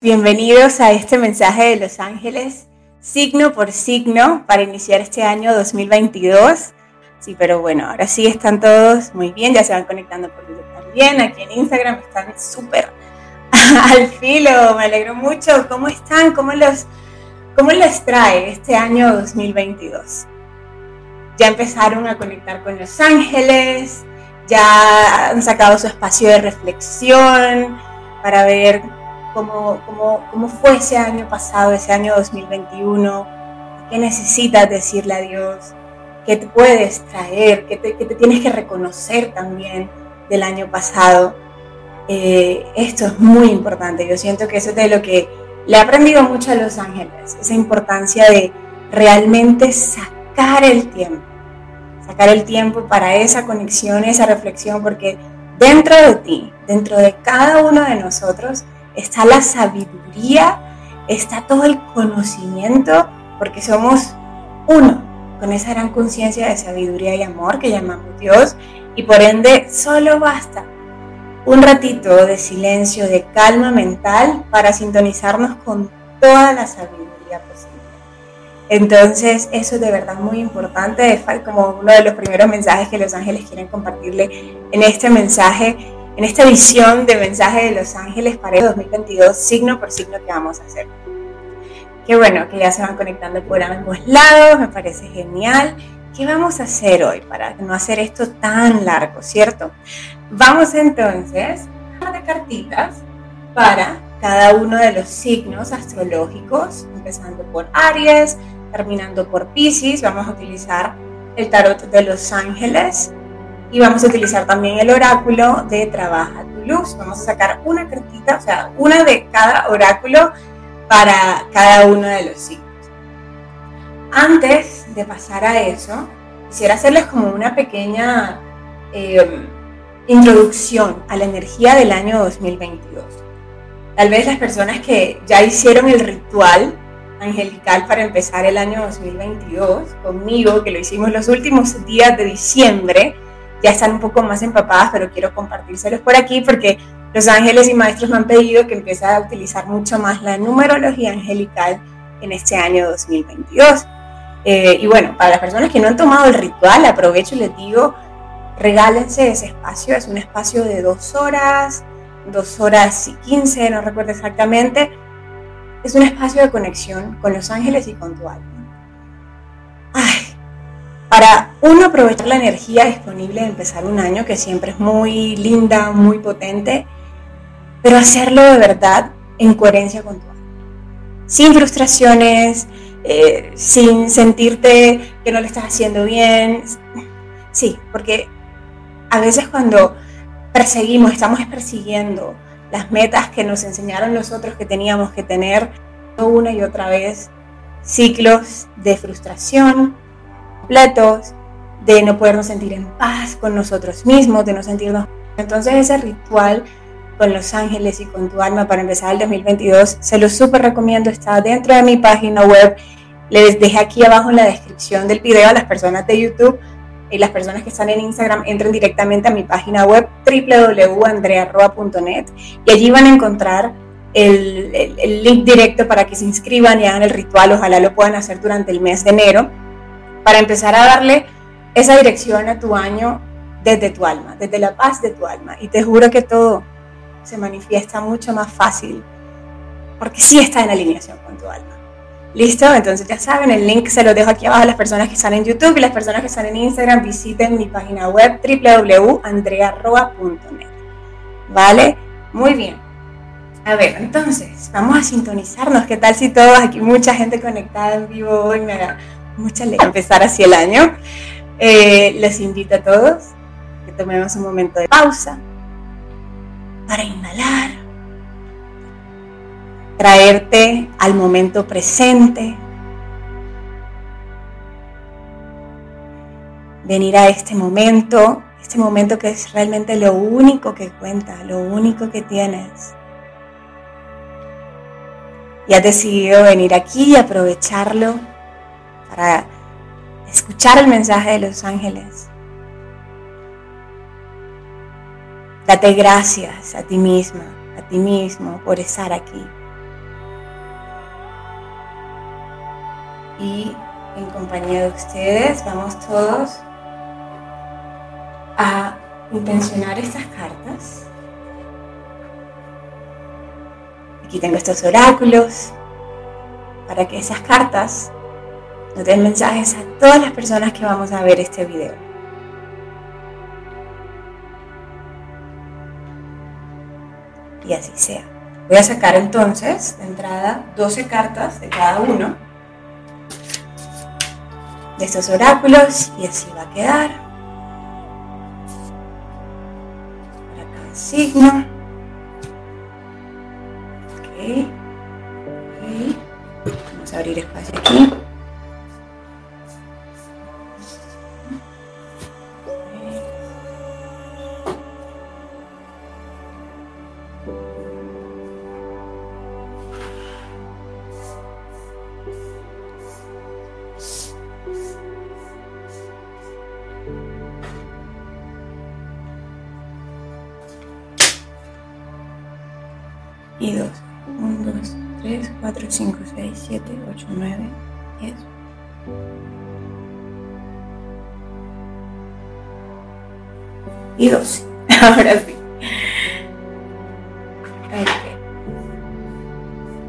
Bienvenidos a este mensaje de Los Ángeles, signo por signo, para iniciar este año 2022. Sí, pero bueno, ahora sí están todos muy bien, ya se van conectando por YouTube también, aquí en Instagram están súper al filo, me alegro mucho. ¿Cómo están? ¿Cómo los, ¿Cómo les trae este año 2022? Ya empezaron a conectar con Los Ángeles, ya han sacado su espacio de reflexión para ver cómo, cómo, cómo fue ese año pasado, ese año 2021, qué necesitas decirle a Dios, qué te puedes traer, qué te, te tienes que reconocer también del año pasado. Eh, esto es muy importante, yo siento que eso es de lo que le he aprendido mucho a los ángeles, esa importancia de realmente sacar el tiempo, sacar el tiempo para esa conexión, esa reflexión, porque dentro de ti, dentro de cada uno de nosotros, está la sabiduría, está todo el conocimiento, porque somos uno, con esa gran conciencia de sabiduría y amor que llamamos Dios, y por ende solo basta un ratito de silencio, de calma mental para sintonizarnos con toda la sabiduría posible. Entonces, eso es de verdad muy importante, como uno de los primeros mensajes que los ángeles quieren compartirle en este mensaje en esta visión de mensaje de los ángeles para el 2022, signo por signo que vamos a hacer. Qué bueno que ya se van conectando por ambos lados, me parece genial. ¿Qué vamos a hacer hoy para no hacer esto tan largo, cierto? Vamos entonces a de cartitas para cada uno de los signos astrológicos, empezando por Aries, terminando por Pisces. Vamos a utilizar el tarot de los ángeles y vamos a utilizar también el oráculo de Trabaja tu Luz. Vamos a sacar una cartita, o sea, una de cada oráculo para cada uno de los signos. Antes de pasar a eso, quisiera hacerles como una pequeña em, introducción a la energía del año 2022. Tal vez las personas que ya hicieron el ritual angelical para empezar el año 2022 conmigo, que lo hicimos los últimos días de diciembre, ya están un poco más empapadas, pero quiero compartírselos por aquí porque los ángeles y maestros me han pedido que empiece a utilizar mucho más la numerología angelical en este año 2022. Eh, y bueno, para las personas que no han tomado el ritual, aprovecho y les digo, regálense ese espacio, es un espacio de dos horas, dos horas y quince, no recuerdo exactamente. Es un espacio de conexión con los ángeles y con tu alma. Ay, para uno aprovechar la energía disponible de empezar un año, que siempre es muy linda, muy potente, pero hacerlo de verdad en coherencia con tu. Sin frustraciones, eh, sin sentirte que no le estás haciendo bien. Sí, porque a veces cuando perseguimos, estamos persiguiendo las metas que nos enseñaron los otros que teníamos que tener una y otra vez, ciclos de frustración, completos, de no podernos sentir en paz con nosotros mismos, de no sentirnos... Entonces ese ritual con los ángeles y con tu alma para empezar el 2022, se lo súper recomiendo, está dentro de mi página web. Les dejé aquí abajo en la descripción del video a las personas de YouTube y las personas que están en Instagram entren directamente a mi página web www.andrearroa.net y allí van a encontrar el, el, link directo para que se inscriban y hagan el ritual. Ojalá lo puedan hacer durante el mes de enero para empezar a darle esa dirección a tu año desde tu alma, desde la paz de tu alma. Y te juro que todo se manifiesta mucho más fácil porque sí está en alineación con tu alma. ¿Listo? Entonces ya saben, el link se lo dejo aquí abajo a las personas que están en YouTube y las personas que están en Instagram visiten mi página web www.andrearroa.net. ¿Vale? Muy bien. A ver, entonces, vamos a sintonizarnos. ¿Qué tal si todos aquí, mucha gente conectada en vivo hoy me mucha alegría empezar así el año. Eh, les invito a todos que tomemos un momento de pausa para inhalar, traerte al momento presente, venir a este momento, este momento que es realmente lo único que cuenta, lo único que tienes. Y has decidido venir aquí y aprovecharlo para escuchar el mensaje de los ángeles. Date gracias a ti misma, a ti mismo por estar aquí. Y en compañía de ustedes vamos todos a intencionar estas cartas. Aquí tengo estos oráculos para que esas cartas nos den mensajes a todas las personas que vamos a ver este video. Y así sea. Voy a sacar entonces de entrada 12 cartas de cada uno de estos oráculos y así va a quedar. Para cada signo. Ok. Vamos a abrir espacio aquí. 9, 10. Y 12. Ahora sí.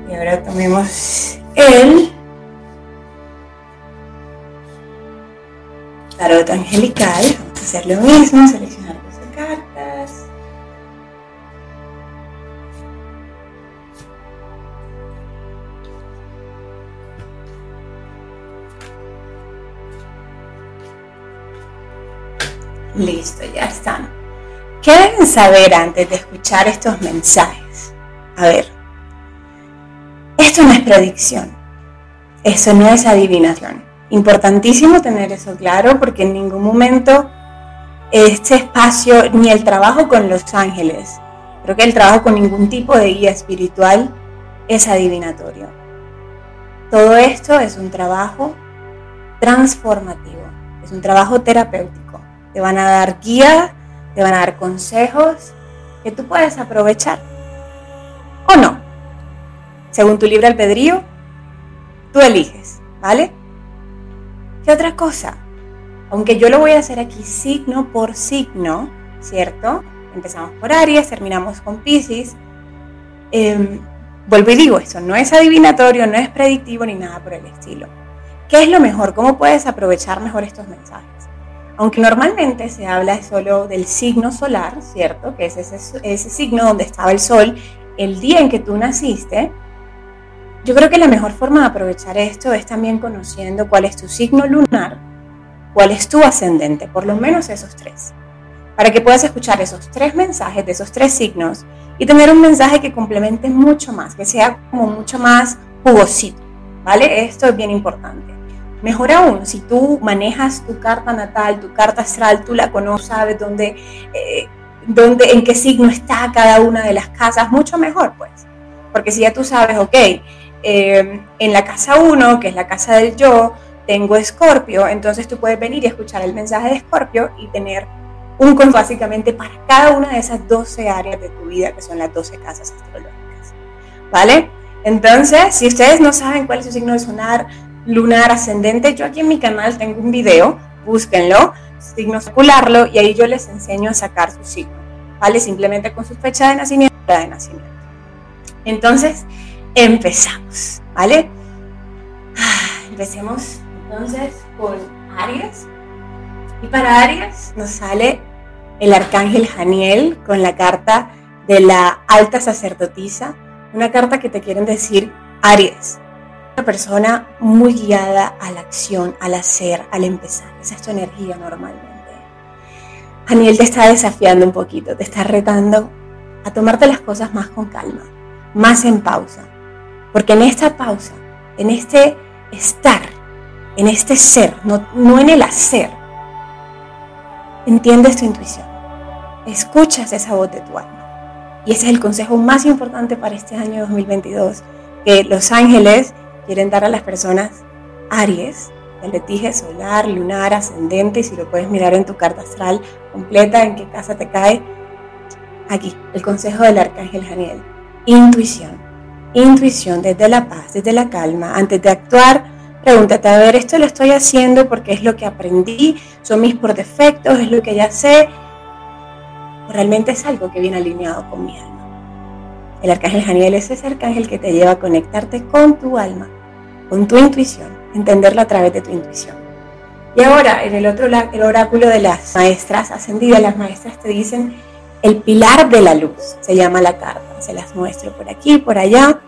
Y ahora tomemos el tarot angelical. Vamos a hacer lo mismo, seleccionar saber antes de escuchar estos mensajes? A ver, esto no es predicción, eso no es adivinación. Importantísimo tener eso claro porque en ningún momento este espacio, ni el trabajo con los ángeles, creo que el trabajo con ningún tipo de guía espiritual es adivinatorio. Todo esto es un trabajo transformativo, es un trabajo terapéutico te van a dar guía, te van a dar consejos que tú puedes aprovechar. ¿O no? Según tu libre albedrío, tú eliges, ¿vale? ¿Qué otra cosa? Aunque yo lo voy a hacer aquí signo por signo, ¿cierto? Empezamos por Aries, terminamos con Pisces. Em, vuelvo y digo, esto no es adivinatorio, no es predictivo ni nada por el estilo. ¿Qué es lo mejor? ¿Cómo puedes aprovechar mejor estos mensajes? Aunque normalmente se habla solo del signo solar, ¿cierto? Que es ese, signo donde estaba el sol el día en que tú naciste, yo creo que la mejor forma de aprovechar esto es también conociendo cuál es tu signo lunar, cuál es tu ascendente, por lo menos esos tres, para que puedas escuchar esos tres mensajes de esos tres signos y tener un mensaje que complemente mucho más, que sea como mucho más jugosito, ¿vale? Esto es bien importante. Mejor aún, si tú manejas tu carta natal, tu carta astral, tú la conoces, sabes dónde, eh, dónde, en qué signo está cada una de las casas, mucho mejor, pues. Porque si ya tú sabes, ok, eh, en la casa 1, que es la casa del yo, tengo Escorpio, entonces tú puedes venir y escuchar el mensaje de Escorpio y tener un con básicamente para cada una de esas 12 áreas de tu vida, que son las 12 casas astrológicas. ¿Vale? Entonces, si ustedes no saben cuál es su signo de sonar, lunar ascendente. Yo aquí en mi canal tengo un video, búsquenlo, signo secularlo y ahí yo les enseño a sacar su signo, ¿vale? Simplemente con su fecha de nacimiento de nacimiento. Entonces, empezamos, ¿vale? Ah, empecemos entonces con Aries. Y para Aries nos sale el arcángel Janiel con la carta de la alta sacerdotisa, una carta que te quieren decir Aries, persona muy guiada a la acción, al hacer, al empezar. Esa es tu energía normalmente. Daniel te está desafiando un poquito, te está retando a tomarte las cosas más con calma, más en pausa. Porque en esta pausa, en este estar, en este ser, no, no en el hacer, entiendes tu intuición, escuchas esa voz de tu alma. Y ese es el consejo más importante para este año 2022, que los ángeles quieren dar a las personas Aries, el letije solar, lunar, ascendente, y si lo puedes mirar en tu carta astral completa, en qué casa te cae. Aquí, el consejo del arcángel Janiel. Intuición. Intuición desde la paz, desde la calma. Antes de actuar, Pregúntate, a ver, esto lo estoy haciendo porque es lo que aprendí, son mis por defectos, es lo que ya sé, o realmente es algo que viene alineado con mi alma. El arcángel Janiel es ese arcángel que te lleva a conectarte con tu alma, con tu intuición, entenderlo a través de tu intuición. Y ahora, en el otro el oráculo de las maestras ascendidas, las maestras te dicen el pilar de la luz, se llama la carta. Se las muestro por aquí, por allá.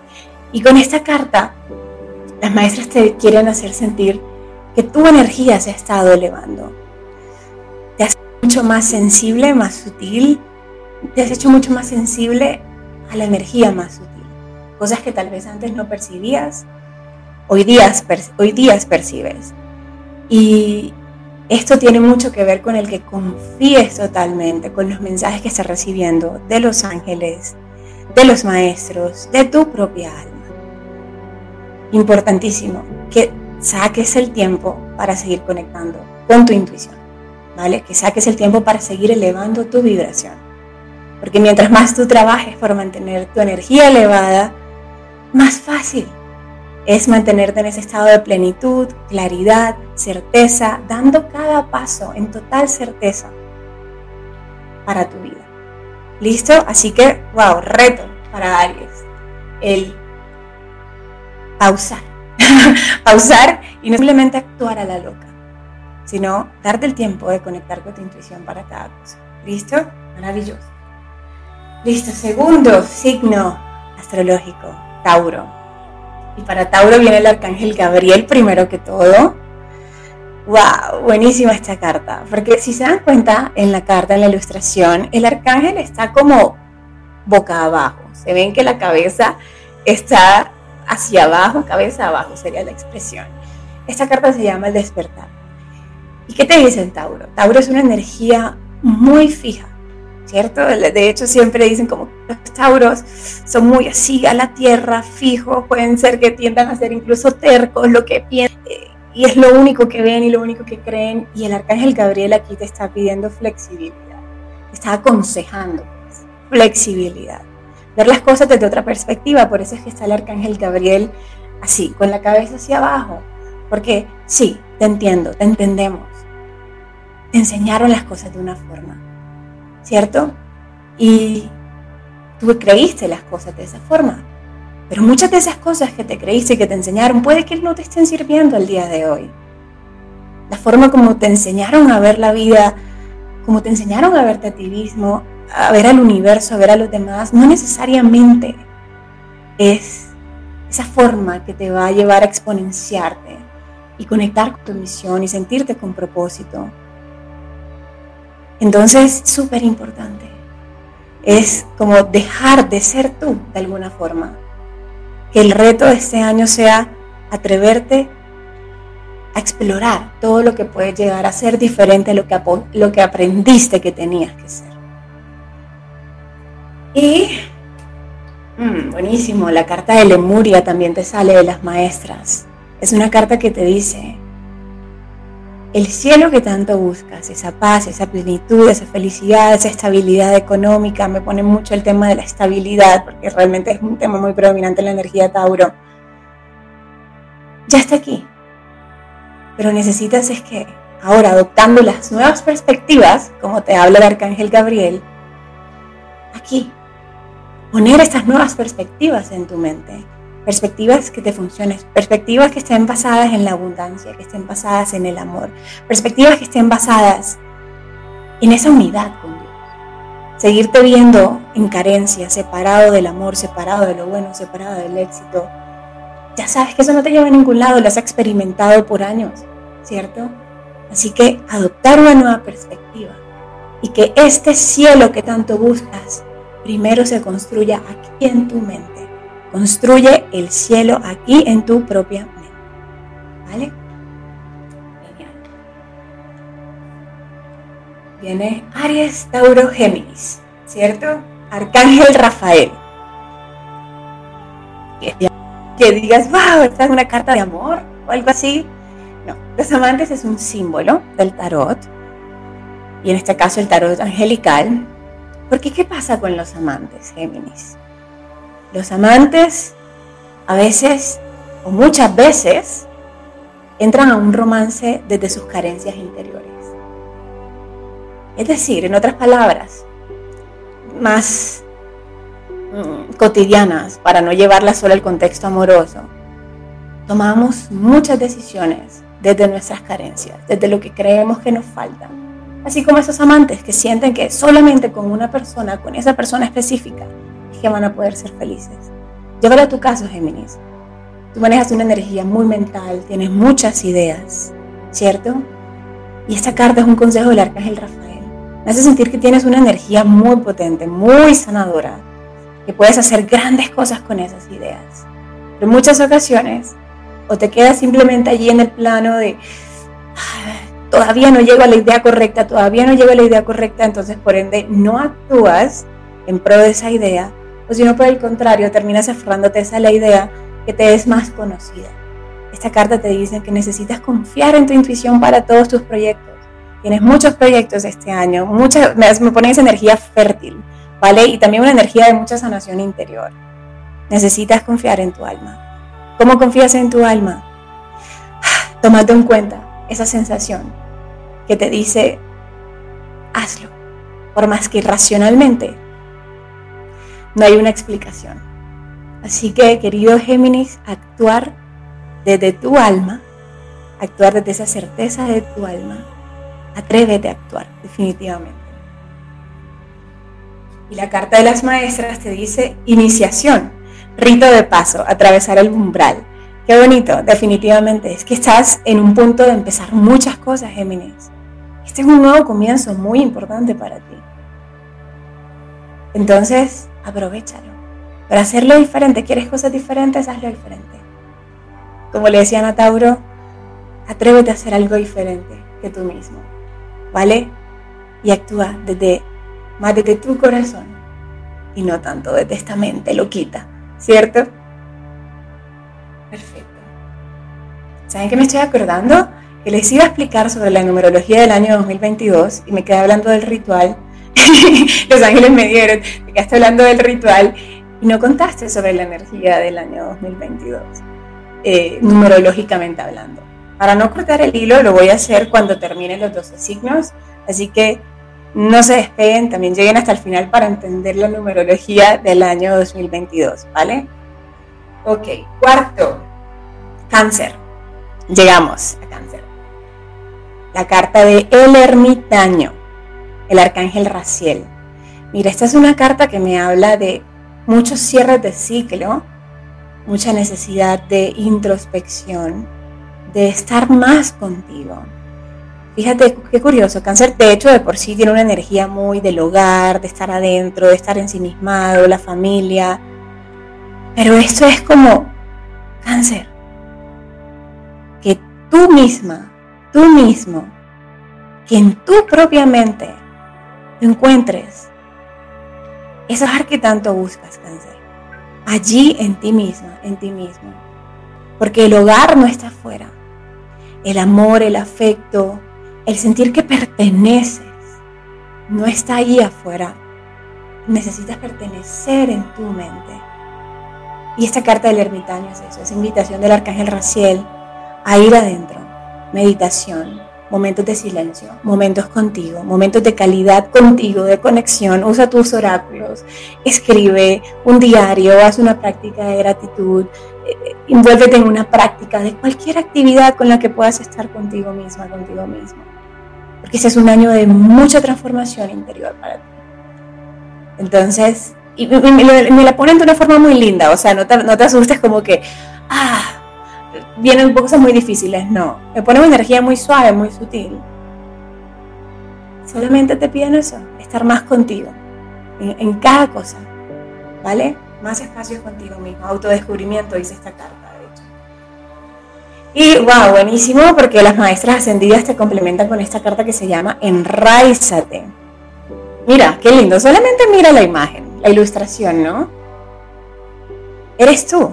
Y con esta carta, las maestras te quieren hacer sentir que tu energía se ha estado elevando. Te has hecho mucho más sensible, más sutil. Te has hecho mucho más sensible a la energía más sutil. Cosas que tal vez antes no percibías, hoy días, hoy días percibes. Y esto tiene mucho que ver con el que confíes totalmente con los mensajes que estás recibiendo de los ángeles, de los maestros, de tu propia alma. Importantísimo que saques el tiempo para seguir conectando con tu intuición, ¿vale? Que saques el tiempo para seguir elevando tu vibración. Porque mientras más tú trabajes por mantener tu energía elevada, más fácil es mantenerte en ese estado de plenitud, claridad, certeza, dando cada paso en total certeza para tu vida. ¿Listo? Así que, wow, reto para Aries. El pausar. pausar y no simplemente actuar a la loca, sino darte el tiempo de conectar con tu intuición para cada cosa. ¿Listo? Maravilloso. Listo, segundo signo astrológico, Tauro. Y para Tauro viene el arcángel Gabriel primero que todo. ¡Wow! Buenísima esta carta. Porque si se dan cuenta en la carta, en la ilustración, el arcángel está como boca abajo. Se ven que la cabeza está hacia abajo, cabeza abajo sería la expresión. Esta carta se llama el despertar. ¿Y qué te dice el Tauro? Tauro es una energía muy fija, ¿cierto? De hecho, siempre dicen como los tauros son muy así a la tierra, fijos, pueden ser que tiendan a ser incluso tercos, lo que piensan, eh, y es lo único que ven y lo único que creen. Y el arcángel Gabriel aquí te está pidiendo flexibilidad, te está aconsejando pues, flexibilidad, ver las cosas desde otra perspectiva. Por eso es que está el arcángel Gabriel así, con la cabeza hacia abajo, porque sí, te entiendo, te entendemos. Te enseñaron las cosas de una forma ¿cierto? Y tú creíste las cosas de esa forma. Pero muchas de esas cosas que te creíste y que te enseñaron puede que no te estén sirviendo el día de hoy. La forma como te enseñaron a ver la vida, como te enseñaron a verte a ti a ver al universo, a ver a los demás, no necesariamente es esa forma que te va a llevar a exponenciarte y conectar con tu misión y sentirte con propósito entonces, súper importante. Es como dejar de ser tú de alguna forma. Que el reto de este año sea atreverte a explorar todo lo que puede llegar a ser diferente a lo que, lo que aprendiste que tenías que ser. Y, mm, buenísimo, la carta de Lemuria también te sale de las maestras. Es una carta que te dice, el cielo que tanto buscas, esa paz, esa plenitud, esa felicidad, esa estabilidad económica, me pone mucho el tema de la estabilidad, porque realmente es un tema muy predominante en la energía Tauro. Ya está aquí. Pero necesitas es que ahora adoptando las nuevas perspectivas, como te habla el arcángel Gabriel, aquí, poner estas nuevas perspectivas en tu mente perspectivas que te funcionen, perspectivas que estén basadas en la abundancia, que estén basadas en el amor, perspectivas que estén basadas en esa unidad con Dios. Seguirte viendo en carencia, separado del amor, separado de lo bueno, separado del éxito. Ya sabes que eso no te lleva a ningún lado, lo has experimentado por años, ¿cierto? Así que adoptar una nueva perspectiva y que este cielo que tanto buscas primero se construya aquí en tu mente Construye el cielo aquí en tu propia mente. ¿Vale? Genial. Viene Aries, Tauro, Géminis, ¿cierto? Arcángel Rafael. Que digas, wow, esta es una carta de amor o algo así. No, los amantes es un símbolo del tarot. Y en este caso el tarot angelical. Porque ¿qué pasa con los amantes, Géminis? Los amantes a veces o muchas veces entran a un romance desde sus carencias interiores. Es decir, en otras palabras, más mm, cotidianas, para no llevarlas solo al contexto amoroso, tomamos muchas decisiones desde nuestras carencias, desde lo que creemos que nos falta. Así como esos amantes que sienten que solamente con una persona, con esa persona específica, es que van a poder ser felices. Llévalo a tu caso, Géminis. Tú manejas una energía muy mental, tienes muchas ideas, ¿cierto? Y esta carta es un consejo del arcángel Rafael. Me hace sentir que tienes una energía muy potente, muy sanadora, que puedes hacer grandes cosas con esas ideas. Pero en muchas ocasiones, o te quedas simplemente allí en el plano de, todavía no llego a la idea correcta, todavía no llego a la idea correcta, entonces por ende no actúas en pro de esa idea, o si no por el contrario, terminas aferrándote a esa la idea que te es más conocida. Esta carta te dice que necesitas confiar en tu intuición para todos tus proyectos. Tienes muchos proyectos este año, mucha, me, me energía fértil, ¿vale? Y también una energía de mucha sanación interior. Necesitas confiar en tu alma. ¿Cómo confías en tu alma? Tómate en cuenta esa sensación que te dice, hazlo, por más que racionalmente no hay una explicación. Así que, querido Géminis, actuar desde tu alma, actuar desde esa certeza de tu alma, atrévete a actuar, definitivamente. Y la carta de las maestras te dice iniciación, rito de paso, atravesar el umbral. Qué bonito, definitivamente. Es que estás en un punto de empezar muchas cosas, Géminis. Este es un nuevo comienzo muy importante para ti. Entonces, aprovechalo. Para hacerlo diferente, quieres cosas diferentes, hazlo diferente. Como le decía a Tauro, atrévete a hacer algo diferente que tú mismo, ¿vale? Y actúa desde, más desde tu corazón y no tanto desde esta mente loquita, ¿cierto? Perfecto. ¿Saben qué me estoy acordando? Que les iba a explicar sobre la numerología del año 2022 y me quedé hablando del ritual. Los ángeles me dieron, me quedaste hablando del ritual y no contaste sobre la energía del año 2022, eh, numerológicamente hablando. Para no cortar el hilo, lo voy a hacer cuando termine los 12 signos, así que no se despeguen, también lleguen hasta el final para entender la numerología del año 2022, ¿vale? Ok, cuarto, cáncer. Llegamos a cáncer. La carta de El Ermitaño, el arcángel Raciel. Mira, esta es una carta que me habla de muchos cierres de ciclo, mucha necesidad de introspección, de estar más contigo. Fíjate qué curioso, cáncer de hecho de por sí tiene una energía muy del hogar, de estar adentro, de estar ensimismado, la familia. Pero esto es como cáncer. Que tú misma, tú mismo, que en tu propia mente encuentres ese hogar que tanto buscas, cáncer. Allí en ti misma, en ti mismo. Porque el hogar no está afuera. El amor, el afecto, el sentir que perteneces, no está ahí afuera. Necesitas pertenecer en tu mente. Y esta carta del ermitaño es eso, es invitación del arcángel Raciel a ir adentro, meditación, momentos de silencio, momentos contigo, momentos de calidad contigo, de conexión. Usa tus oráculos, escribe un diario, haz una práctica de gratitud, eh, envuélvete en una práctica de cualquier actividad con la que puedas estar contigo misma, contigo mismo. Porque ese es un año de mucha transformación interior para ti. Entonces, y me, la ponen de una forma muy linda, o sea, no te, no te asustes como que, ah, vienen cosas muy difíciles, no. Me pone una energía muy suave, muy sutil. Solamente te piden eso, estar más contigo, en, cada cosa, ¿vale? Más espacio contigo mismo, autodescubrimiento, dice esta carta, de hecho. Y wow, buenísimo, porque las maestras ascendidas te complementan con esta carta que se llama Enraízate. Mira, qué lindo, solamente mira la imagen, la ilustración, ¿no? Eres tú,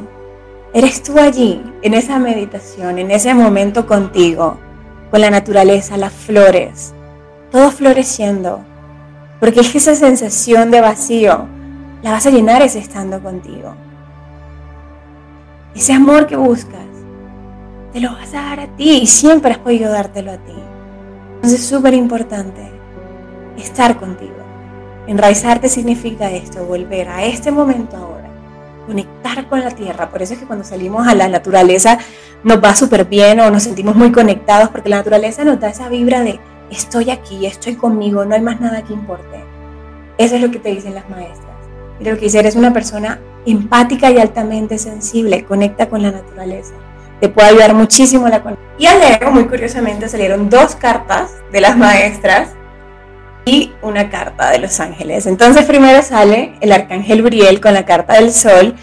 Eres tú allí, en esa meditación, en ese momento contigo, con la naturaleza, las flores, todo floreciendo. Porque es que esa sensación de vacío la vas a llenar ese estando contigo. Ese amor que buscas te lo vas a dar a ti y siempre has podido dártelo a ti. Entonces es súper importante estar contigo. Enraizarte significa esto, volver a este momento ahora, conectar con la tierra. Por eso es que cuando salimos a la naturaleza nos va súper bien o nos sentimos muy conectados porque la naturaleza nos da esa vibra de estoy aquí, estoy conmigo, no hay más nada que importe. Eso es lo que te dicen las maestras. Mira lo que dice, eres una persona empática y altamente sensible, conecta con la naturaleza. Te puede ayudar muchísimo la conexión. Y al muy curiosamente, salieron dos cartas de las maestras y una carta de los ángeles. Entonces primero sale el arcángel Uriel con la carta del sol,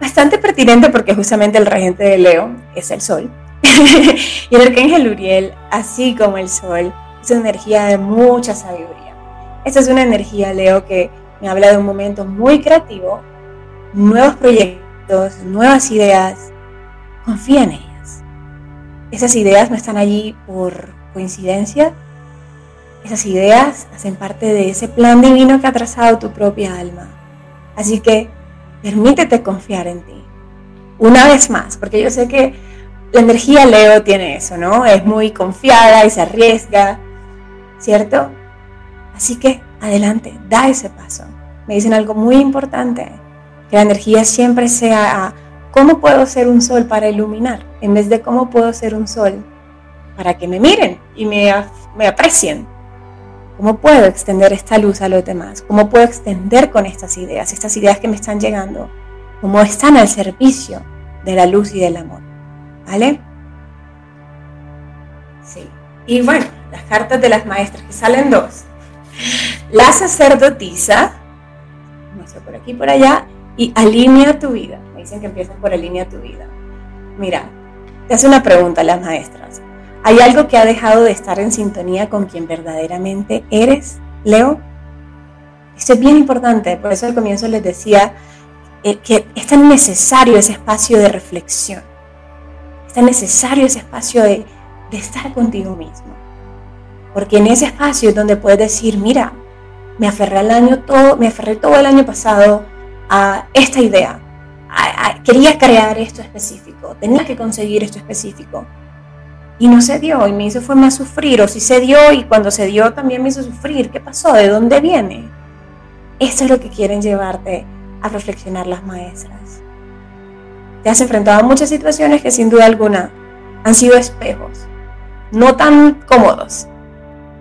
bastante pertinente porque justamente el regente de Leo es el sol. y el arcángel Uriel, así como el sol, es una energía de mucha sabiduría. Esta es una energía, Leo, que me habla de un momento muy creativo, nuevos proyectos, nuevas ideas. Confía en ellas. Esas ideas no están allí por coincidencia. Esas ideas hacen parte de ese plan divino que ha trazado tu propia alma. Así que permítete confiar en ti. Una vez más, porque yo sé que la energía Leo tiene eso, ¿no? Es muy confiada y se arriesga, ¿cierto? Así que adelante, da ese paso. Me dicen algo muy importante, que la energía siempre sea a cómo puedo ser un sol para iluminar, en vez de cómo puedo ser un sol para que me miren y me, me aprecien. ¿Cómo puedo extender esta luz a los demás? ¿Cómo puedo extender con estas ideas, estas ideas que me están llegando? ¿Cómo están al servicio de la luz y del amor? ¿Vale? Sí. Y bueno, las cartas de las maestras, que salen dos. La sacerdotisa, sé por aquí por allá, y alinea tu vida. Me dicen que empiezan por alinea tu vida. Mira, te hace una pregunta las maestras. ¿Hay algo que ha dejado de estar en sintonía con quien verdaderamente eres, Leo? Esto es bien importante, por eso al comienzo les decía eh, que es tan necesario ese espacio de reflexión, es tan necesario ese espacio de, estar contigo mismo. Porque en ese espacio es donde puedes decir, mira, me aferré al año todo, me aferré todo el año pasado a esta idea. quería crear esto específico, tenía que conseguir esto específico. Y no se dio, y me hizo fue más sufrir, o si se dio y cuando se dio también me hizo sufrir. ¿Qué pasó? ¿De dónde viene? Esto es lo que quieren llevarte a reflexionar las maestras. Te has enfrentado a muchas situaciones que sin duda alguna han sido espejos, no tan cómodos,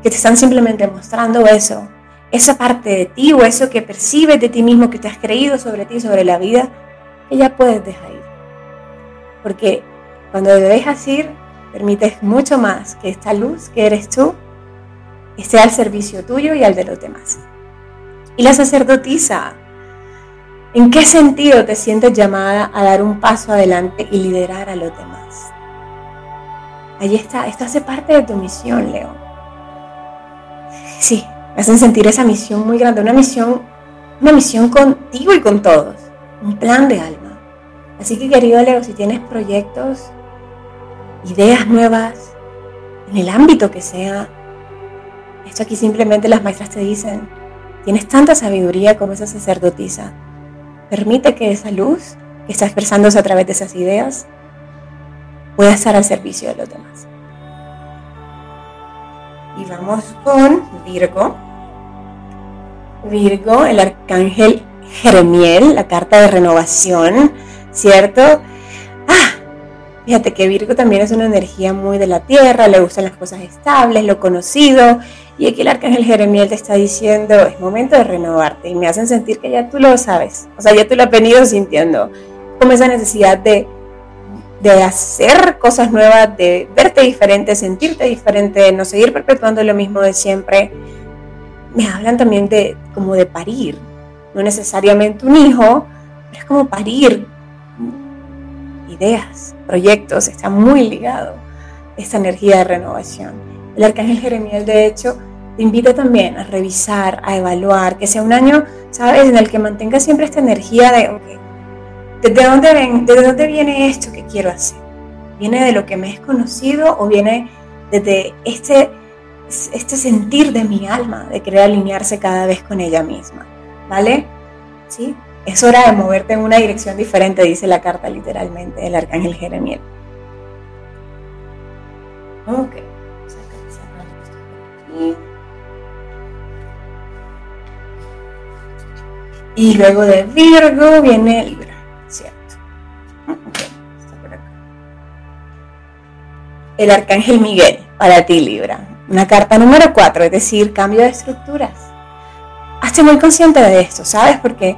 que te están simplemente mostrando eso, esa parte de ti o eso que percibes de ti mismo, que te has creído sobre ti, sobre la vida, que ya puedes dejar ir. Porque cuando te dejas ir, permites mucho más que esta luz que eres tú esté al servicio tuyo y al de los demás. Y la sacerdotisa, ¿en qué sentido te sientes llamada a dar un paso adelante y liderar a los demás? Ahí está, esto hace parte de tu misión, Leo. Sí, me hacen sentir esa misión muy grande, una misión, una misión contigo y con todos, un plan de alma. Así que querido Leo, si tienes proyectos, ideas nuevas, en el ámbito que sea, esto aquí simplemente las maestras te dicen, tienes tanta sabiduría como esa sacerdotisa, permite que esa luz que está expresándose a través de esas ideas pueda estar al servicio de los demás. Y vamos con Virgo. Virgo, el arcángel Jeremiel, la carta de renovación, ¿cierto? Fíjate que Virgo también es una energía muy de la tierra, le gustan las cosas estables, lo conocido. Y aquí el arcángel Jeremiel te está diciendo, es momento de renovarte. Y me hacen sentir que ya tú lo sabes. O sea, ya tú lo has venido sintiendo. Como esa necesidad de de hacer cosas nuevas, de verte diferente, sentirte diferente, no seguir perpetuando lo mismo de siempre. Me hablan también de como de parir, no necesariamente un hijo, pero es como parir ideas, proyectos, está muy ligado esta energía de renovación. El arcángel Jeremías, de hecho, te invita también a revisar, a evaluar, que sea un año, ¿sabes?, en el que mantenga siempre esta energía de, ¿Desde dónde, ven, ¿Desde dónde viene esto que quiero hacer? ¿Viene de lo que me es conocido o viene desde este, este sentir de mi alma, de querer alinearse cada vez con ella misma? ¿Vale? ¿Sí? Es hora de moverte en una dirección diferente, dice la carta literalmente del arcángel Jeremiel. Ok. Y luego de Virgo viene Libra, ¿cierto? está por acá. El Arcángel Miguel para ti, Libra. Una carta número 4, es decir, cambio de estructuras. Hazte muy consciente de esto, ¿sabes? Porque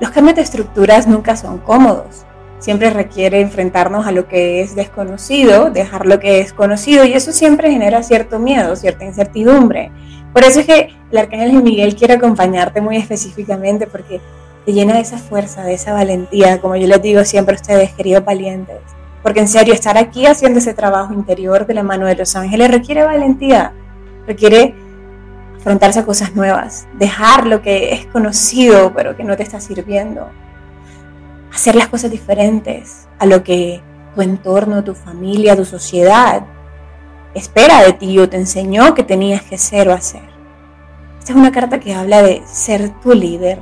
los cambios de estructuras nunca son cómodos. Siempre requiere enfrentarnos a lo que es desconocido, dejar lo que es conocido y eso siempre genera cierto miedo, cierta incertidumbre. Por eso es que el Arcángel Miguel quiere acompañarte muy específicamente porque te llena de esa fuerza, de esa valentía, como yo les digo siempre a ustedes, queridos valientes. Porque en serio, estar aquí haciendo ese trabajo interior de la mano de los ángeles requiere valentía, requiere afrontarse a cosas nuevas, dejar lo que es conocido pero que no te está sirviendo, hacer las cosas diferentes a lo que tu entorno, tu familia, tu sociedad espera de ti o te enseñó que tenías que ser o hacer. Esta es una carta que habla de ser tu líder,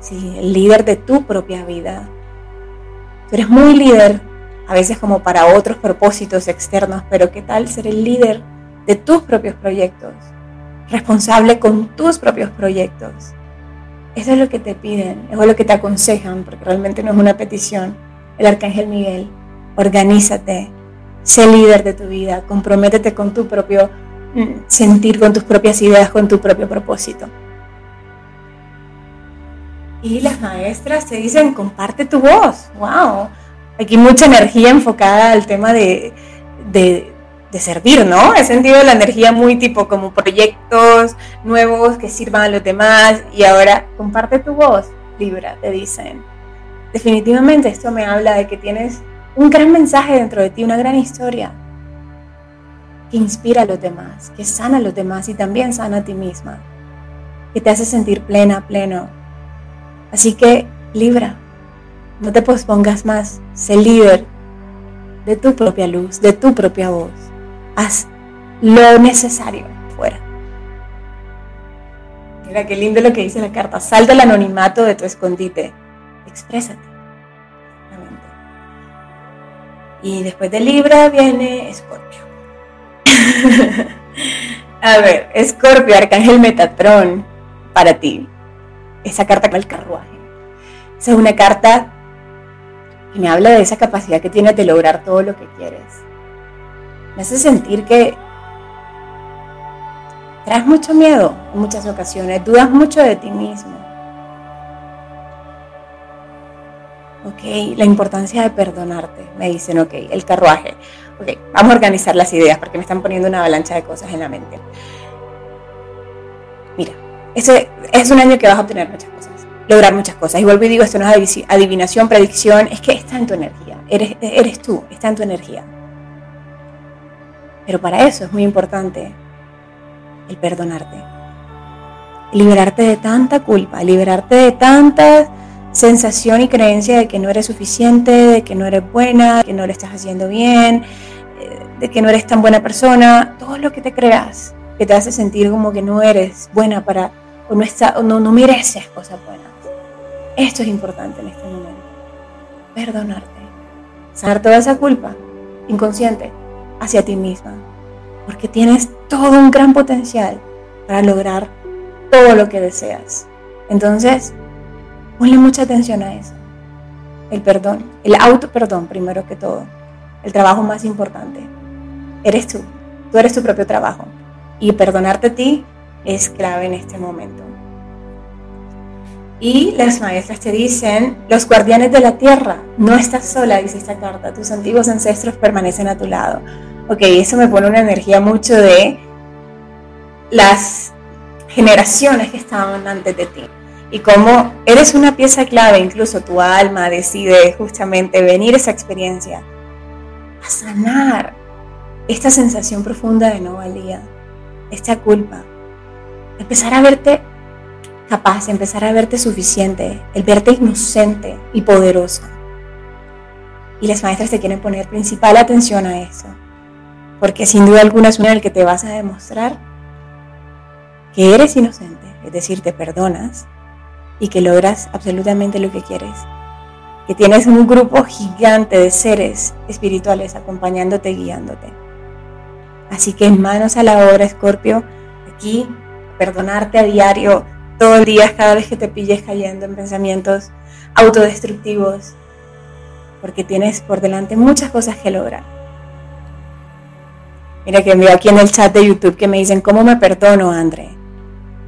¿sí? el líder de tu propia vida. Tú eres muy líder, a veces como para otros propósitos externos, pero ¿qué tal ser el líder de tus propios proyectos? Responsable con tus propios proyectos. Eso es lo que te piden, eso es lo que te aconsejan, porque realmente no es una petición. El Arcángel Miguel, organízate, Sé líder de tu vida, comprométete con tu propio mm, sentir, con tus propias ideas, con tu propio propósito. Y las maestras te dicen, comparte tu voz. ¡Wow! Aquí mucha energía enfocada al tema de, de, de servir, ¿no? He sentido la energía muy tipo como proyectos nuevos que sirvan a los demás y ahora comparte tu voz, Libra, te dicen. Definitivamente esto me habla de que tienes un gran mensaje dentro de ti, una gran historia que inspira a los demás, que sana a los demás y también sana a ti misma, que te hace sentir plena, pleno. Así que Libra, no te pospongas más, sé líder de tu propia luz, de tu propia voz. Haz lo necesario fuera. Mira qué lindo lo que dice la carta. Sal del anonimato de tu escondite. Exprésate. Y después de Libra viene Escorpio. A ver, Escorpio, Arcángel Metatrón, para ti. Esa carta con el carruaje. Esa es una carta que me habla de esa capacidad que tienes de lograr todo lo que quieres. Me hace sentir que traes mucho miedo en muchas ocasiones, dudas mucho de ti mismo ok, la importancia de perdonarte, me dicen, ok, el carruaje, ok, vamos a organizar las ideas porque me están poniendo una avalancha de cosas en la mente. Mira, ese es un año que vas a obtener muchas cosas, lograr muchas cosas. Y vuelvo y digo, esto no es adivinación, predicción, es que está en tu energía, eres, eres tú, está en tu energía. Pero para eso es muy importante el perdonarte, liberarte de tanta culpa, liberarte de tantas sensación y creencia de que no eres suficiente, de que no eres buena, de que no lo estás haciendo bien, eh, de que no eres tan buena persona, todo lo que te creas que te hace sentir como que no eres buena para, o no, está, no, no mereces cosas buenas. Esto es importante en este momento. Perdonarte. Sanar toda esa culpa inconsciente hacia ti misma. Porque tienes todo un gran potencial para lograr todo lo que deseas. Entonces, Ponle mucha atención a eso. El perdón, el auto perdón primero que todo. El trabajo más importante. Eres tú. Tú eres tu propio trabajo. Y perdonarte a ti es clave en este momento. Y las maestras te dicen, los guardianes de la tierra, no estás sola, dice esta carta, tus antiguos ancestros permanecen a tu lado. Ok, eso me pone una energía mucho de las generaciones que estaban antes de ti y como eres una pieza clave, incluso tu alma decide justamente venir esa experiencia a sanar esta sensación profunda de no valía, esta culpa, empezar a verte capaz, empezar a verte suficiente, el verte inocente y poderosa. Y las maestras te quieren poner principal atención a eso, porque sin duda alguna es una en el que te vas a demostrar que eres inocente, es decir, te perdonas y que logras absolutamente lo que quieres. Que tienes un grupo gigante de seres espirituales acompañándote, guiándote. Así que manos a la obra, Escorpio, aquí, perdonarte a diario, todo el día, cada vez que te pilles cayendo en pensamientos autodestructivos, porque tienes por delante muchas cosas que lograr. Mira que veo aquí en el chat de YouTube que me dicen, ¿cómo me perdono, André?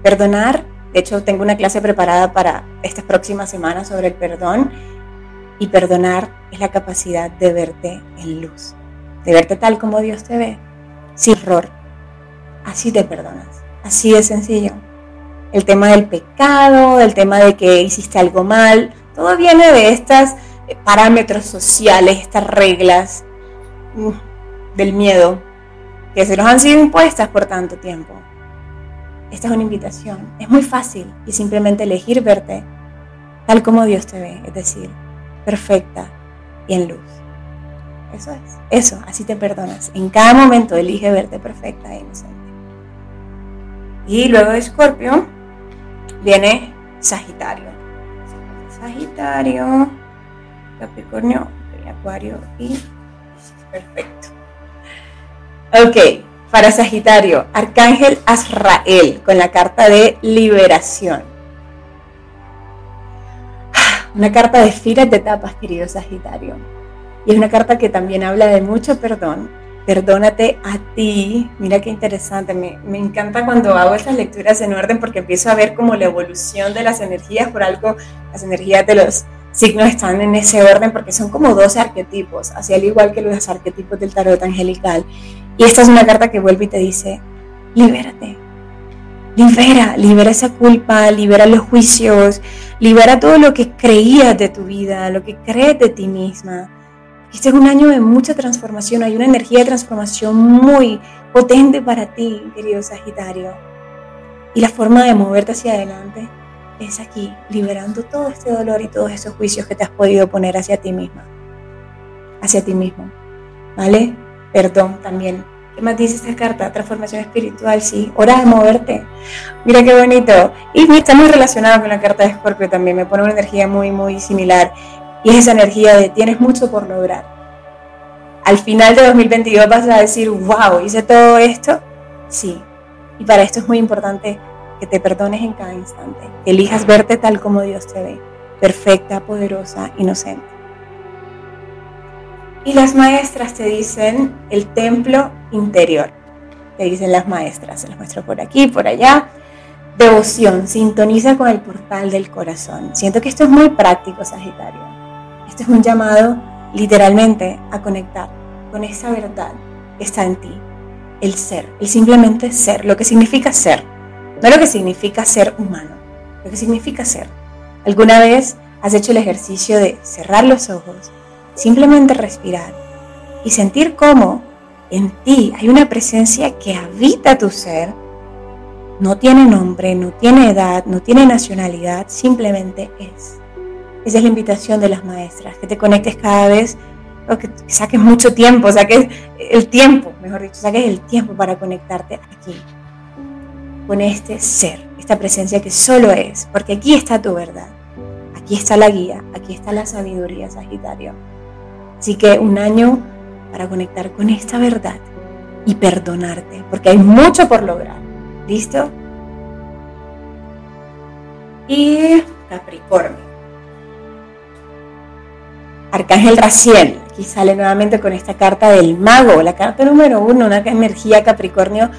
Perdonar, de hecho tengo una clase preparada para estas próximas semanas sobre el perdón, y perdonar es la capacidad de verte en luz, de verte tal como Dios te ve, sin error. Así te perdonas, así de sencillo. El tema del pecado, el tema de que hiciste algo mal, todo viene de estos eh, parámetros sociales, estas reglas mm, del miedo que se nos han sido impuestas por tanto tiempo. Esta es una invitación. Es muy fácil y simplemente elegir verte tal como Dios te ve, es decir, perfecta y en luz. Eso es, eso, así te perdonas. En cada momento elige verte perfecta e inocente. Y luego de Escorpio viene Sagitario. Sagitario, Capricornio, Acuario y perfecto. Ok, para Sagitario, Arcángel Azrael con la carta de liberación. Una carta de filas de etapas, querido Sagitario. Y es una carta que también habla de mucho perdón. Perdónate a ti. Mira qué interesante. Me, me encanta cuando hago estas lecturas en orden porque empiezo a ver como la evolución de las energías. Por algo, las energías de los signos están en ese orden porque son como 12 arquetipos, así al igual que los arquetipos del tarot angelical. Y esta es una carta que vuelve y te dice, libérate, libera, libera esa culpa, libera los juicios, libera todo lo que creías de tu vida, lo que crees de ti misma. Este es un año de mucha transformación, hay una energía de transformación muy potente para ti, querido Sagitario. Y la forma de moverte hacia adelante es aquí, liberando todo este dolor y todos esos juicios que te has podido poner hacia ti misma, hacia ti mismo. ¿Vale? Perdón también. ¿Qué más dice esta carta? Transformación espiritual, sí. Hora de moverte. Mira qué bonito. Y está muy con la carta de Escorpio también. Me pone una energía muy, muy similar. Y es esa energía de tienes mucho por lograr. Al final de 2022 vas a decir, wow, hice todo esto. Sí. Y para esto es muy importante que te perdones en cada instante, que elijas verte tal como Dios te ve, perfecta, poderosa, inocente. Y las maestras te dicen el templo interior, te dicen las maestras, se las muestro por aquí, por allá. Devoción, sintoniza con el portal del corazón. Siento que esto es muy práctico, Sagitario. Esto es un llamado literalmente a conectar con esa verdad que está en ti, el ser, el simplemente ser, lo que significa ser no lo que significa ser humano, lo que significa ser. ¿Alguna vez has hecho el ejercicio de cerrar los ojos, simplemente respirar y sentir cómo en ti hay una presencia que habita tu ser? No tiene nombre, no tiene edad, no tiene nacionalidad, simplemente es. Esa es la invitación de las maestras, que te conectes cada vez, o que saques mucho tiempo, saques el tiempo, mejor dicho, saques el tiempo para conectarte aquí, con este ser, esta presencia que solo es, porque aquí está tu verdad, aquí está la guía, aquí está la sabiduría, Sagitario. Así que un año para conectar con esta verdad y perdonarte, porque hay mucho por lograr. ¿Listo? Y Capricornio. Arcángel Raciel, aquí sale nuevamente con esta carta del mago, la carta número uno, una energía Capricornio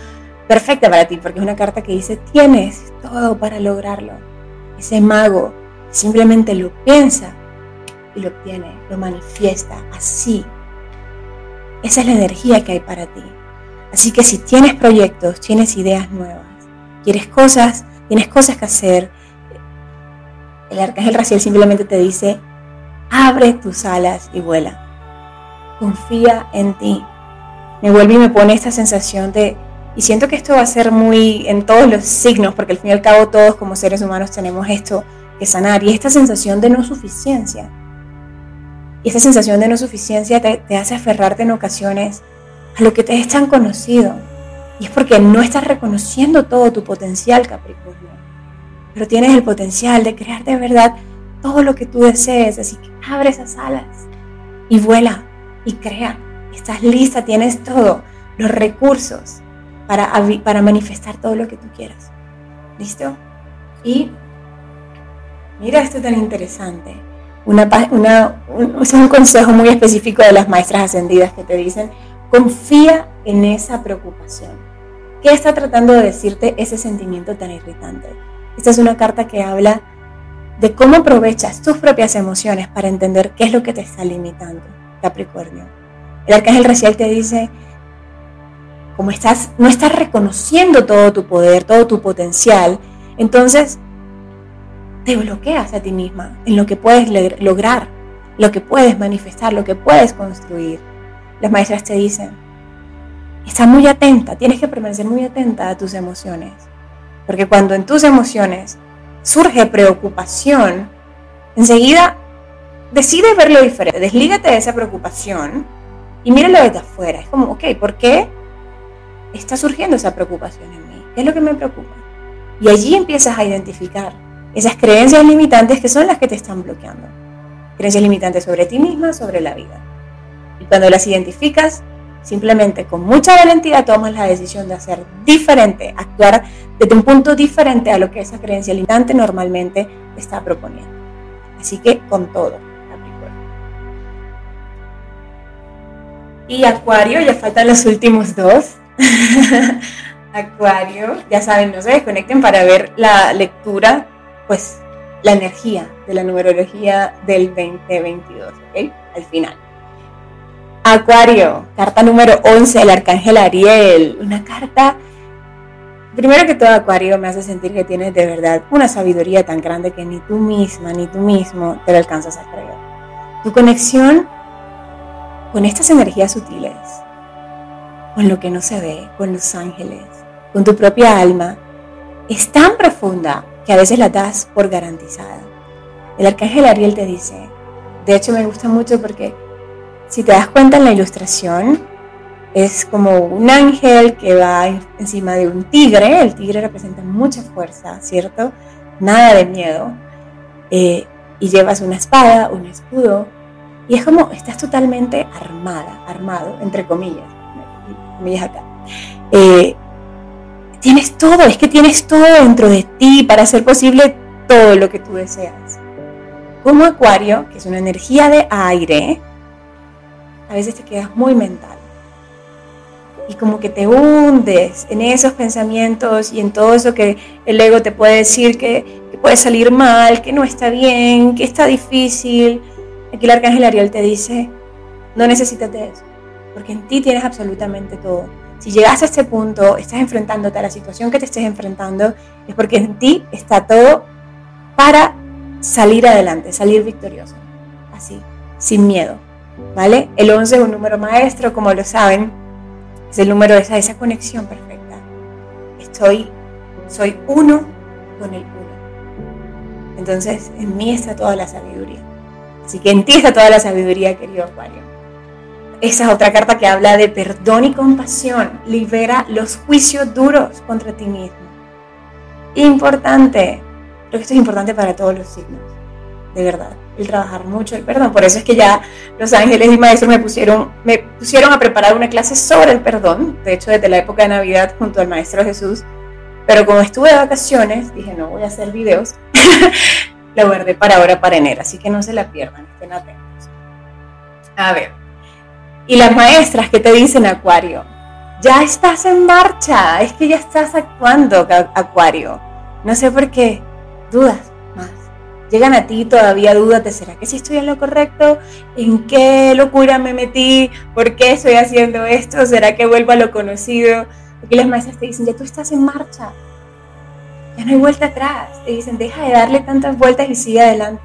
perfecta para ti, porque es una carta que dice, tienes todo para lograrlo. Ese mago simplemente lo piensa y lo obtiene, lo manifiesta así. Esa es la energía que hay para ti. Así que si tienes proyectos, tienes ideas nuevas, quieres cosas, tienes cosas que hacer, el arcángel racial simplemente te dice, abre tus alas y vuela. Confía en ti. Me vuelve y me pone esta sensación de y siento que esto va a ser muy en todos los signos, porque al fin y al cabo todos como seres humanos tenemos esto que sanar y esta sensación de no suficiencia. Y esta sensación de no suficiencia te, te hace aferrarte en ocasiones a lo que te es tan conocido. Y es porque no estás reconociendo todo tu potencial, Capricornio. Pero tienes el potencial de crear de verdad todo lo que tú desees. Así que abre esas alas y vuela y crea. Estás lista, tienes todo los recursos para, para manifestar todo lo que tú quieras. ¿Listo? Y mira esto tan interesante. Una, una, un, un consejo muy específico de las maestras ascendidas que te dicen, confía en esa preocupación. ¿Qué está tratando de decirte ese sentimiento tan irritante? Esta es una carta que habla de cómo aprovechas tus propias emociones para entender qué es lo que te está limitando, Capricornio. El arcángel racial te dice, como estás, no estás reconociendo todo tu poder, todo tu potencial, entonces te bloqueas a ti misma en lo que puedes lograr, lo que puedes manifestar, lo que puedes construir. Las maestras te dicen, está muy atenta, tienes que permanecer muy atenta a tus emociones, porque cuando en tus emociones surge preocupación, enseguida decide verlo diferente, deslígate de esa preocupación y míralo desde afuera. Es como, ok, ¿por qué está surgiendo esa preocupación en mí? ¿Qué es lo que me preocupa? Y allí empiezas a identificar esas creencias limitantes que son las que te están bloqueando. Creencias limitantes sobre ti misma, sobre la vida. Y cuando las identificas, simplemente con mucha valentía tomas la decisión de hacer diferente, actuar desde un punto diferente a lo que esa creencia limitante normalmente está proponiendo. Así que con todo, Capricornio. Y Acuario, ya faltan los últimos dos. Acuario, ya saben, no se desconecten para ver la lectura, pues la energía de la numerología del 2022, ¿ok? Al final. Acuario, carta número 11, el arcángel Ariel, una carta, primero que todo Acuario me hace sentir que tienes de verdad una sabiduría tan grande que ni tú misma, ni tú mismo te lo alcanzas a creer. Tu conexión con estas energías sutiles, con lo que no se ve, con los ángeles, con tu propia alma, es tan profunda que a veces la das por garantizada. El arcángel Ariel te dice, de hecho me gusta mucho porque si te das cuenta en la ilustración, es como un ángel que va encima de un tigre. El tigre representa mucha fuerza, ¿cierto? Nada de miedo. Eh, y llevas una espada, un escudo. Y es como estás totalmente armada, armado, entre comillas. Comillas acá. Eh, tienes todo, es que tienes todo dentro de ti para hacer posible todo lo que tú deseas. Como Acuario, que es una energía de aire, a veces te quedas muy mental. Y como que te hundes en esos pensamientos y en todo eso que el ego te puede decir que, puede salir mal, que no está bien, que está difícil. Aquí el arcángel Ariel te dice, no necesitas de eso, porque en ti tienes absolutamente todo. Si llegas a este punto, estás enfrentándote a la situación que te estés enfrentando, es porque en ti está todo para salir adelante, salir victorioso. Así, sin miedo. ¿Vale? El 11 es un número maestro, como lo saben, es el número de esa, conexión perfecta. Estoy, soy uno con el uno. Entonces, en mí está toda la sabiduría. Así que en ti está toda la sabiduría, querido Acuario. Esa es otra carta que habla de perdón y compasión. Libera los juicios duros contra ti mismo. Importante. Creo que esto es importante para todos los signos. De verdad el trabajar mucho el perdón. Por eso es que ya los ángeles y maestros me pusieron, me pusieron a preparar una clase sobre el perdón, de hecho desde la época de Navidad junto al Maestro Jesús. Pero como estuve de vacaciones, dije no voy a hacer videos, la guardé para ahora, para enero, así que no se la pierdan, estén atentos. A ver, y las maestras que te dicen Acuario, ya estás en marcha, es que ya estás actuando Acuario. No sé por qué, dudas, llegan a ti todavía dudas de, ¿será que sí estoy en lo correcto? ¿En qué locura me metí? ¿Por qué estoy haciendo esto? ¿Será que vuelvo a lo conocido? Aquí las maestras te dicen, ya tú estás en marcha, ya no hay vuelta atrás. Te dicen, deja de darle tantas vueltas y sigue adelante.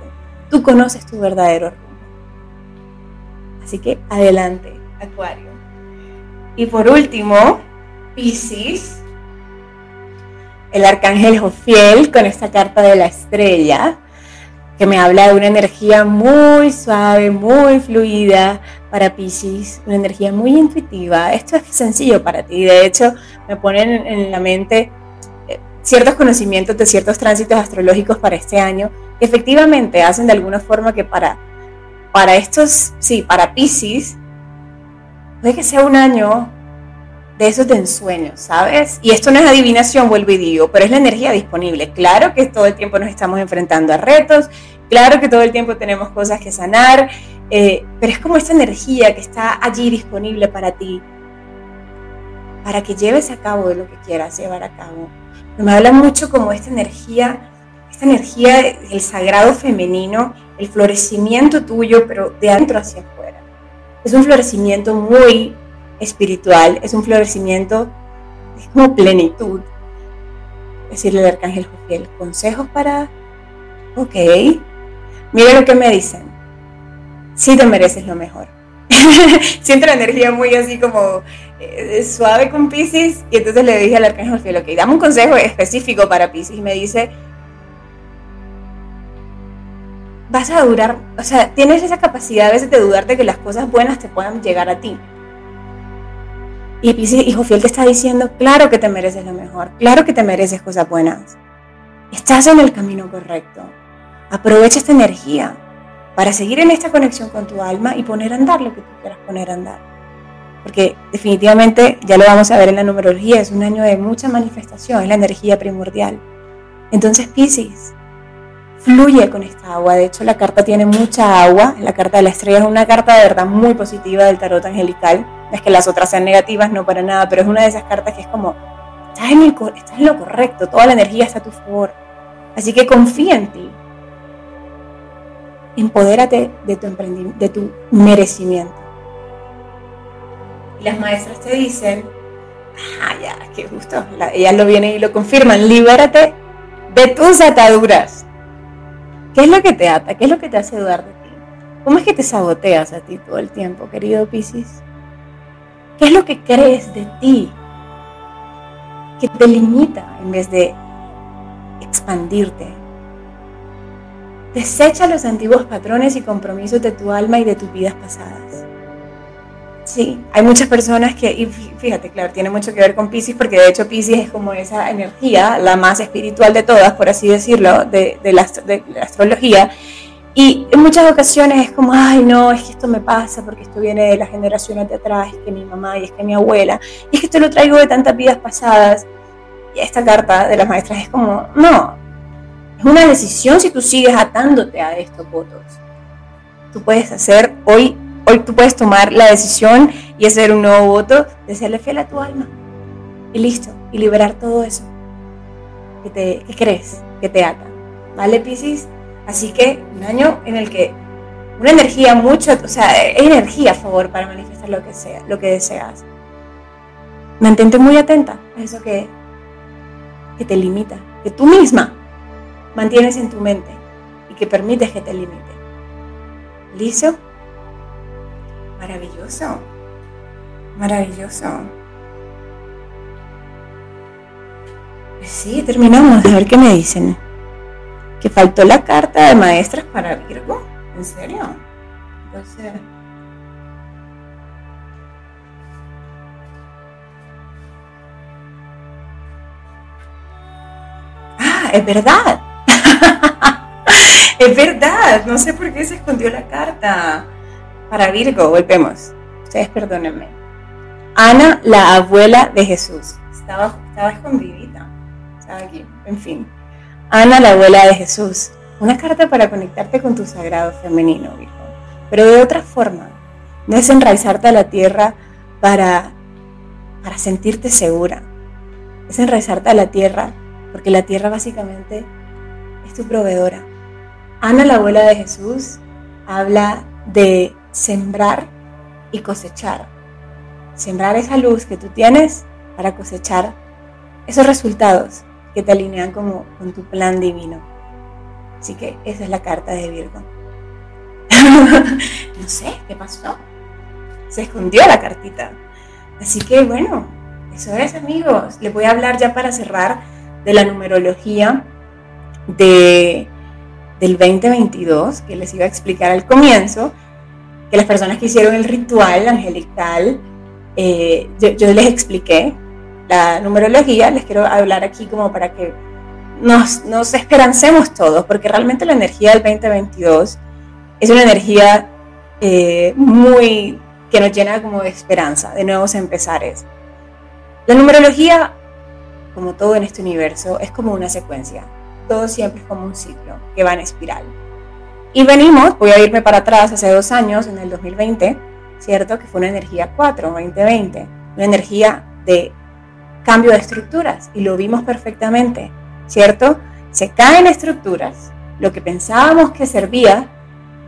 Tú conoces tu verdadero rumbo. Así que adelante, Acuario. Y por último, Pisces, el arcángel Jofiel con esta carta de la estrella que me habla de una energía muy suave, muy fluida para Pisces, una energía muy intuitiva. Esto es sencillo para ti, de hecho me ponen en la mente eh, ciertos conocimientos de ciertos tránsitos astrológicos para este año que efectivamente hacen de alguna forma que para, para estos, sí, para Pisces, puede que sea un año de esos de ensueños, ¿sabes? Y esto no es adivinación, vuelvo y digo, pero es la energía disponible. Claro que todo el tiempo nos estamos enfrentando a retos, claro que todo el tiempo tenemos cosas que sanar, eh, pero es como esta energía que está allí disponible para ti, para que lleves a cabo lo que quieras llevar a cabo. Me habla mucho como esta energía, esta energía del sagrado femenino, el florecimiento tuyo, pero de adentro hacia afuera. Es un florecimiento muy espiritual, es un florecimiento, es como plenitud. Decirle al arcángel Jofiel, consejos para, ok, mira lo que me dicen, sí te mereces lo mejor. Siento la energía muy así como eh, suave con Pisces y entonces le dije al arcángel Jofiel, ok, dame un consejo específico para Pisces y me dice, vas a durar, o sea, tienes esa capacidad a veces de dudar de que las cosas buenas te puedan llegar a ti. Y Pisces, hijo fiel, te está diciendo, claro que te mereces lo mejor, claro que te mereces cosas buenas. Estás en el camino correcto. Aprovecha esta energía para seguir en esta conexión con tu alma y poner a andar lo que tú quieras poner a andar. Porque definitivamente, ya lo vamos a ver en la numerología, es un año de mucha manifestación, es la energía primordial. Entonces, Pisces, fluye con esta agua. De hecho, la carta tiene mucha agua. La carta de la estrella es una carta de verdad muy positiva del tarot angelical. Es que las otras sean negativas, no para nada, pero es una de esas cartas que es como, estás en, estás en lo correcto, toda la energía está a tu favor. Así que confía en ti. Empodérate de tu, emprendimiento, de tu merecimiento. Y las maestras te dicen, ah, ya, qué gusto. ellas lo vienen y lo confirman. Libérate de tus ataduras ¿Qué es lo que te ata? ¿Qué es lo que te hace dudar de ti? ¿Cómo es que te saboteas a ti todo el tiempo, querido Piscis? ¿Qué es lo que crees de ti que te limita en vez de expandirte? Desecha los antiguos patrones y compromisos de tu alma y de tus vidas pasadas. Sí, hay muchas personas que, y fíjate, claro, tiene mucho que ver con Pisces, porque de hecho Pisces es como esa energía, la más espiritual de todas, por así decirlo, de, la, astrología. Y en muchas ocasiones es como, ay, no, es que esto me pasa porque esto viene de las generaciones de atrás, es que mi mamá y es que mi abuela, y es que esto lo traigo de tantas vidas pasadas. Y esta carta de las maestras es como, no, es una decisión si tú sigues atándote a estos votos. Tú puedes hacer hoy Hoy tú puedes tomar la decisión y hacer un nuevo voto de serle fiel a tu alma. Y listo, y liberar todo eso que, te, crees que te ata. ¿Vale, Piscis? Así que un año en el que una energía mucho, o sea, hay energía a favor para manifestar lo que sea, lo que deseas. Mantente muy atenta a eso que, que te limita, que tú misma mantienes en tu mente y que permites que te limite. ¿Listo? Maravilloso. Maravilloso. Pues sí, terminamos. A ver qué me dicen. Que faltó la carta de maestras para Virgo. ¿En serio? Ah, es verdad. es verdad. No sé por qué se escondió la carta. Para Virgo, volvemos. Ustedes perdónenme. Ana, la abuela de Jesús. Estaba, estaba escondidita. Estaba aquí. En fin. Ana, la abuela de Jesús. Una carta para conectarte con tu sagrado femenino, Virgo. Pero de otra forma. No es enraizarte a la tierra para, para sentirte segura. Es enraizarte a la tierra porque la tierra básicamente es tu proveedora. Ana, la abuela de Jesús, habla de sembrar y cosechar. Sembrar esa luz que tú tienes para cosechar esos resultados que te alinean como con tu plan divino. Así que esa es la carta de Virgo. no sé, ¿qué pasó? Se escondió la cartita. Así que bueno, eso es amigos. Les voy a hablar ya para cerrar de la numerología de, del 2022 que les iba a explicar al comienzo que las personas que hicieron el ritual angelical, eh, yo, les expliqué la numerología, les quiero hablar aquí como para que nos, esperancemos todos, porque realmente la energía del 2022 es una energía eh, muy que nos llena como de esperanza, de nuevos empezares. La numerología, como todo en este universo, es como una secuencia. Todo siempre es como un ciclo que va en espiral. Y venimos, voy a irme para atrás hace dos años, en el 2020, ¿cierto? Que fue una energía 4, 2020, una energía de cambio de estructuras y lo vimos perfectamente, ¿cierto? Se caen estructuras, lo que pensábamos que servía,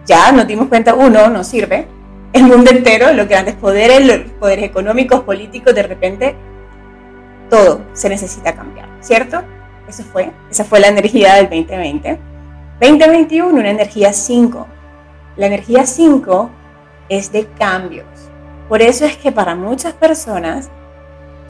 ya nos dimos cuenta, uno, no sirve, el mundo entero, los grandes poderes, los poderes económicos, políticos, de repente todo se necesita cambiar, ¿cierto? Eso fue, esa fue la energía del 2020. 2021, una energía 5. La energía 5 es de cambios. Por eso es que para muchas personas,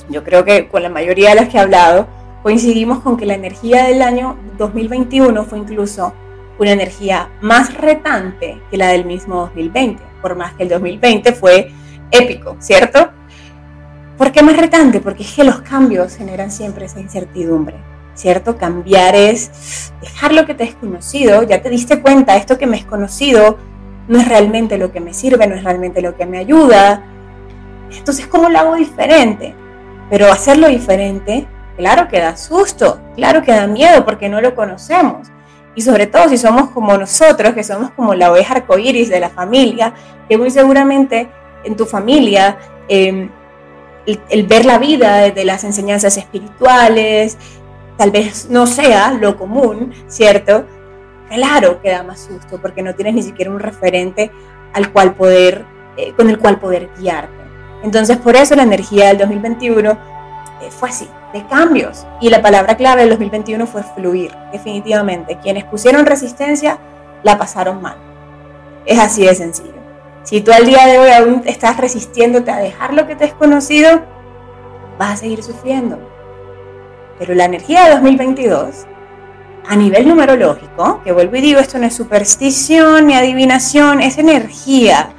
yo creo que con la mayoría de las que he hablado, coincidimos con que la energía del año 2021 fue incluso una energía más retante que la del mismo 2020, por más que el 2020 fue épico, ¿cierto? ¿Por qué más retante? Porque es que los cambios generan siempre esa incertidumbre, ¿cierto? Cambiar es dejar lo que te es conocido, ya te diste cuenta, esto que me es conocido no es realmente lo que me sirve, no es realmente lo que me ayuda. Entonces, ¿cómo lo hago diferente? Pero hacerlo diferente, claro que da susto, claro que da miedo porque no lo conocemos. Y sobre todo si somos como nosotros, que somos como la oveja arcoíris de la familia, que muy seguramente en tu familia em, el, ver la vida desde las enseñanzas espirituales, tal vez no sea lo común, ¿cierto? Claro que da más susto porque no tienes ni siquiera un referente al cual poder, eh, con el cual poder guiarte. Entonces, por eso la energía del 2021 eh, fue así, de cambios. Y la palabra clave del 2021 fue fluir, definitivamente. Quienes pusieron resistencia la pasaron mal. Es así de sencillo. Si tú al día de hoy aún estás resistiéndote a dejar lo que te es conocido, vas a seguir sufriendo. Pero la energía de 2022, a nivel numerológico, que vuelvo y digo, esto no es superstición ni adivinación, es energía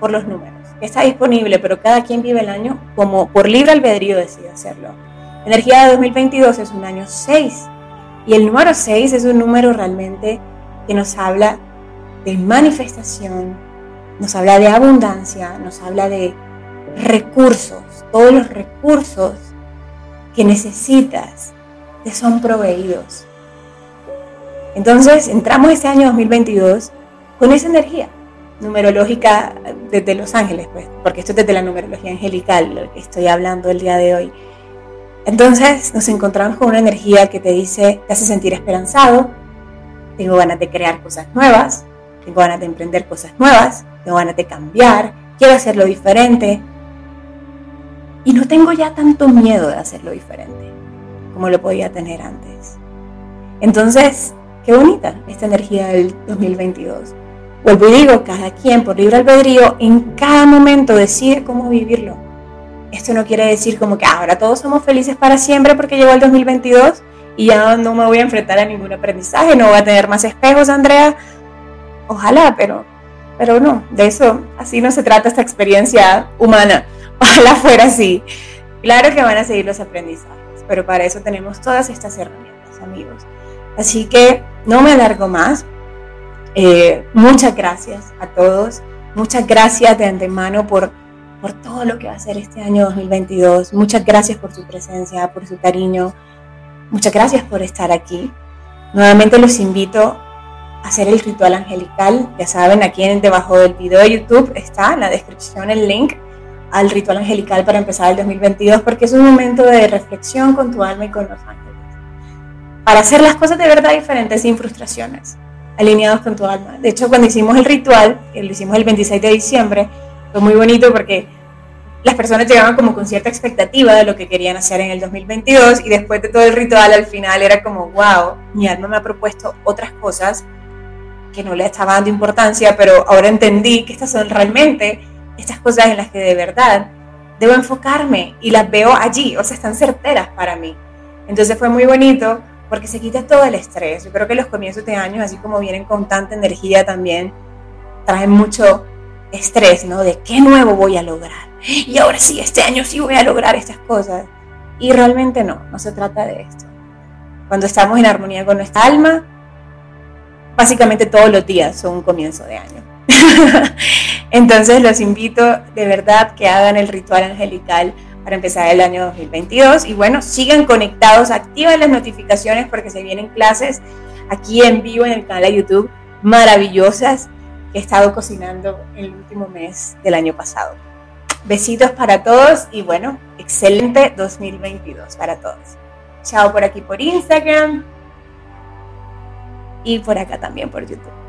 por los números, está disponible, pero cada quien vive el año como por libre albedrío decide hacerlo. Energía de 2022 es un año 6 y el número 6 es un número realmente que nos habla de manifestación, nos habla de abundancia, nos habla de recursos, todos los recursos que necesitas te son proveídos. Entonces entramos este año 2022 con esa energía numerológica desde Los Ángeles, pues, porque esto es desde la numerología angelical, lo que estoy hablando el día de hoy. Entonces nos encontramos con una energía que te dice, te hace sentir esperanzado, tengo ganas de crear cosas nuevas, tengo ganas de emprender cosas nuevas, tengo ganas de cambiar, quiero hacerlo diferente. Y no tengo ya tanto miedo de hacerlo diferente como lo podía tener antes. Entonces, qué bonita esta energía del 2022. Vuelvo y digo, cada quien por libre albedrío en cada momento decide cómo vivirlo. Esto no quiere decir como que ahora todos somos felices para siempre porque llegó el 2022 y ya no me voy a enfrentar a ningún aprendizaje, no voy a tener más espejos, Andrea, Ojalá, pero, pero no, de eso, así no se trata esta experiencia humana. Ojalá fuera así. Claro que van a seguir los aprendizajes, pero para eso tenemos todas estas herramientas, amigos. Así que no me alargo más. Eh, muchas gracias a todos. Muchas gracias de antemano por, por todo lo que va a ser este año 2022. Muchas gracias por su presencia, por su cariño. Muchas gracias por estar aquí. Nuevamente los invito hacer el ritual angelical. Ya saben, aquí debajo del video de YouTube está en la descripción el link al ritual angelical para empezar el 2022 porque es un momento de reflexión con tu alma y con los ángeles. Para hacer las cosas de verdad diferentes sin frustraciones, alineados con tu alma. De hecho, cuando hicimos el ritual, lo hicimos el 26 de diciembre, fue muy bonito porque las personas llegaban como con cierta expectativa de lo que querían hacer en el 2022 y después de todo el ritual al final era como, wow, mi alma me ha propuesto otras cosas que no le estaba dando importancia, pero ahora entendí que estas son realmente estas cosas en las que de verdad debo enfocarme y las veo allí, o sea, están certeras para mí. Entonces fue muy bonito porque se quita todo el estrés. Yo creo que los comienzos de años, así como vienen con tanta energía también, traen mucho estrés, ¿no? De qué nuevo voy a lograr. Y ahora sí, este año sí voy a lograr estas cosas. Y realmente no, no se trata de esto. Cuando estamos en armonía con nuestra alma, básicamente todos los días son un comienzo de año. Entonces los invito de verdad que hagan el ritual angelical para empezar el año 2022. Y bueno, sigan conectados, activen las notificaciones porque se vienen clases aquí en vivo en el canal de YouTube maravillosas que he estado cocinando el último mes del año pasado. Besitos para todos y bueno, excelente 2022 para todos. Chao por aquí por Instagram y por acá también por YouTube.